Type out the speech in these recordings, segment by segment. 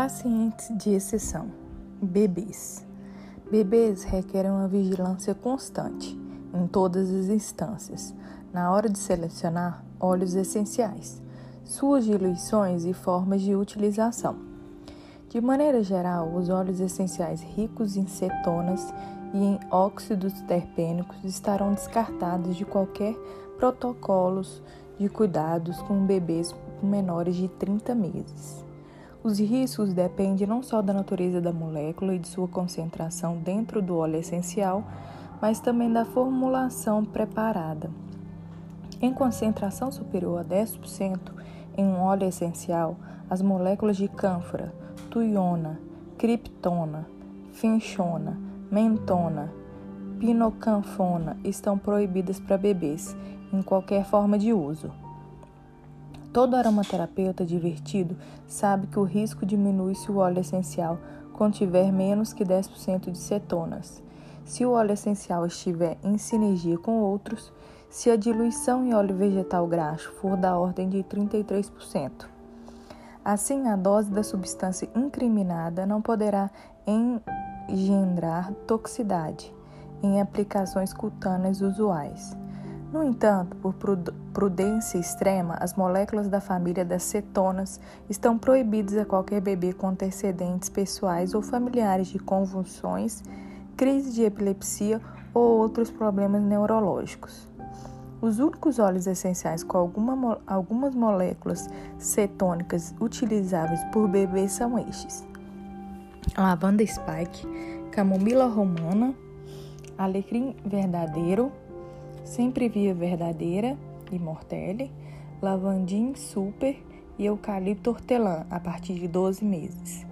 Pacientes de exceção: bebês. Bebês requerem uma vigilância constante em todas as instâncias, na hora de selecionar óleos essenciais, suas diluições e formas de utilização. De maneira geral, os óleos essenciais ricos em cetonas e em óxidos terpênicos estarão descartados de qualquer protocolos de cuidados com bebês menores de 30 meses. Os riscos dependem não só da natureza da molécula e de sua concentração dentro do óleo essencial, mas também da formulação preparada. Em concentração superior a 10% em um óleo essencial, as moléculas de cânfora, tuiona, criptona, finchona, mentona, pinocanfona estão proibidas para bebês em qualquer forma de uso. Todo aromaterapeuta divertido sabe que o risco diminui se o óleo essencial contiver menos que 10% de cetonas. Se o óleo essencial estiver em sinergia com outros, se a diluição em óleo vegetal graxo for da ordem de 33%. Assim, a dose da substância incriminada não poderá engendrar toxicidade em aplicações cutâneas usuais. No entanto, por prudência extrema, as moléculas da família das cetonas estão proibidas a qualquer bebê com antecedentes pessoais ou familiares de convulsões, crise de epilepsia ou outros problemas neurológicos. Os únicos óleos essenciais com alguma, algumas moléculas cetônicas utilizáveis por bebês são estes: lavanda spike, camomila romana, alecrim verdadeiro, Sempre Via Verdadeira e Lavandim Super e Eucalipto Hortelã a partir de 12 meses.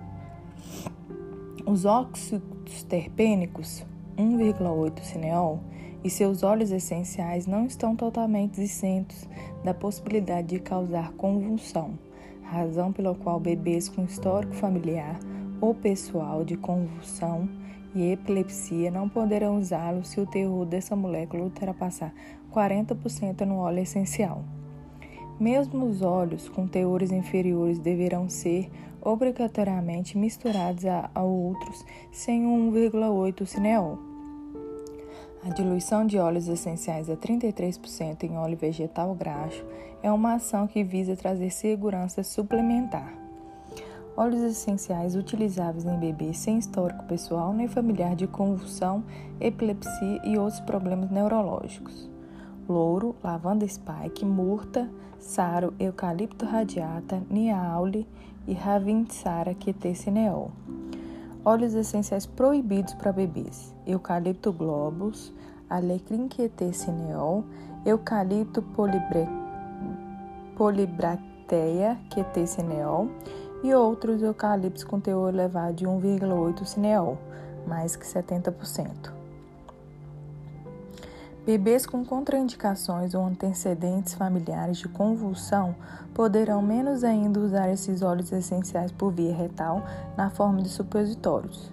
Os óxidos terpênicos, 1,8 cineol, e seus óleos essenciais não estão totalmente isentos da possibilidade de causar convulsão, razão pela qual bebês com histórico familiar ou pessoal de convulsão e epilepsia não poderão usá-lo se o teor dessa molécula ultrapassar 40% no óleo essencial. Mesmo os óleos com teores inferiores deverão ser obrigatoriamente misturados a, a outros sem 1,8 cineol. A diluição de óleos essenciais a 33% em óleo vegetal graxo é uma ação que visa trazer segurança suplementar óleos essenciais utilizáveis em bebês sem histórico pessoal nem familiar de convulsão, epilepsia e outros problemas neurológicos. Louro, lavanda spike, murta, saro, eucalipto radiata, niaule e ravintsara quetecineol. Óleos essenciais proibidos para bebês: eucalipto globus, alecrim quetecineol, eucalipto polibracteia quetecineol e outros eucaliptos com teor elevado de 1,8 cineol, mais que 70%. Bebês com contraindicações ou antecedentes familiares de convulsão poderão menos ainda usar esses óleos essenciais por via retal na forma de supositórios.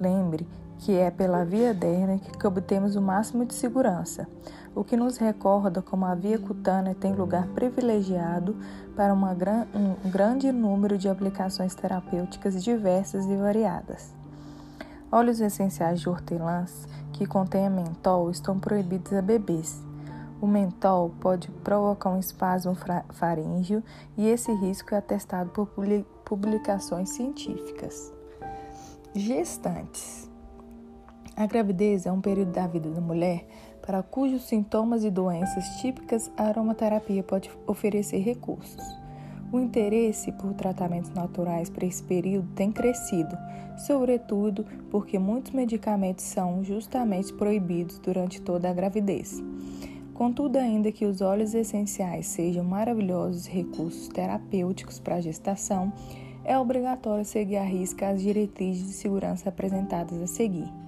Lembre que é pela via derna que obtemos o máximo de segurança, o que nos recorda como a via cutânea tem lugar privilegiado para gran, um grande número de aplicações terapêuticas diversas e variadas. Óleos essenciais de hortelãs que contêm mentol estão proibidos a bebês. O mentol pode provocar um espasmo faríngeo e esse risco é atestado por publicações científicas. Gestantes. A gravidez é um período da vida da mulher para cujos sintomas e doenças típicas a aromaterapia pode oferecer recursos. O interesse por tratamentos naturais para esse período tem crescido, sobretudo porque muitos medicamentos são justamente proibidos durante toda a gravidez. Contudo, ainda que os óleos essenciais sejam maravilhosos recursos terapêuticos para a gestação, é obrigatório seguir à risca as diretrizes de segurança apresentadas a seguir.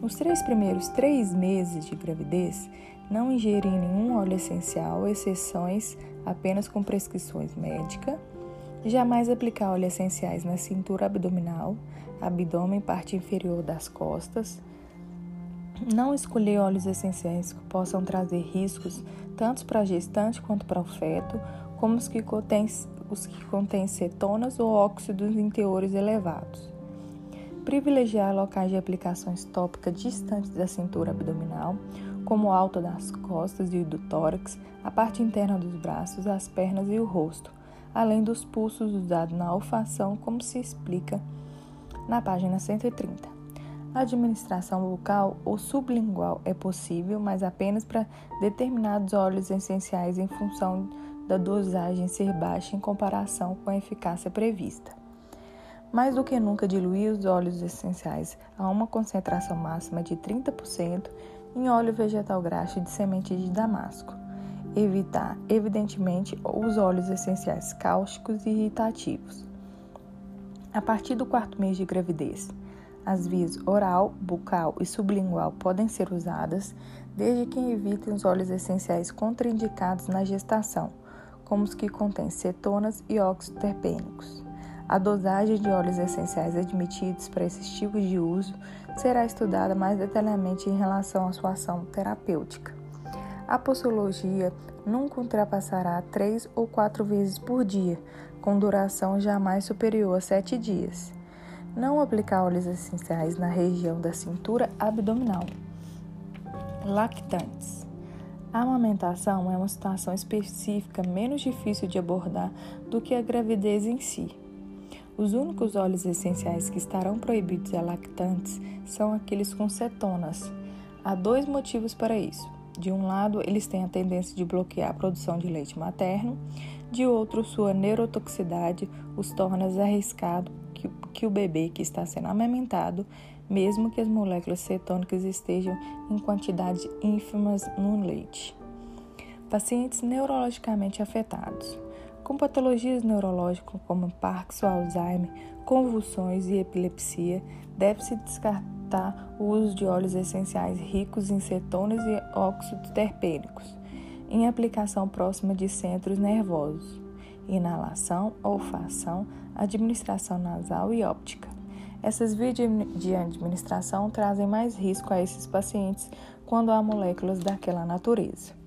Nos três primeiros três meses de gravidez, não ingerir nenhum óleo essencial, exceções apenas com prescrições médicas. Jamais aplicar óleos essenciais na cintura abdominal, abdômen, parte inferior das costas. Não escolher óleos essenciais que possam trazer riscos tanto para a gestante quanto para o feto, como os que contêm, os que contêm cetonas ou óxidos em teores elevados. Privilegiar locais de aplicações tópicas distantes da cintura abdominal, como o alto das costas e do tórax, a parte interna dos braços, as pernas e o rosto, além dos pulsos usados na olfação, como se explica na página 130. A administração bucal ou sublingual é possível, mas apenas para determinados óleos essenciais em função da dosagem ser baixa em comparação com a eficácia prevista. Mais do que nunca, diluir os óleos essenciais a uma concentração máxima de 30% em óleo vegetal graxo de semente de damasco. Evitar, evidentemente, os óleos essenciais cáusticos e irritativos. A partir do quarto mês de gravidez, as vias oral, bucal e sublingual podem ser usadas, desde que evitem os óleos essenciais contraindicados na gestação, como os que contêm cetonas e óxidos terpênicos. A dosagem de óleos essenciais admitidos para esses tipos de uso será estudada mais detalhadamente em relação à sua ação terapêutica. A posologia nunca ultrapassará três ou quatro vezes por dia, com duração jamais superior a sete dias. Não aplicar óleos essenciais na região da cintura abdominal. Lactantes. A amamentação é uma situação específica menos difícil de abordar do que a gravidez em si. Os únicos óleos essenciais que estarão proibidos a lactantes são aqueles com cetonas. Há dois motivos para isso. De um lado, eles têm a tendência de bloquear a produção de leite materno, de outro, sua neurotoxicidade os torna arriscado que, que o bebê que está sendo amamentado, mesmo que as moléculas cetônicas estejam em quantidades ínfimas no leite. Pacientes neurologicamente afetados. Com patologias neurológicas como Parkinson, Alzheimer, convulsões e epilepsia, deve-se descartar o uso de óleos essenciais ricos em cetonas e óxidos terpênicos, em aplicação próxima de centros nervosos, inalação, olfação, administração nasal e óptica. Essas vias de administração trazem mais risco a esses pacientes quando há moléculas daquela natureza.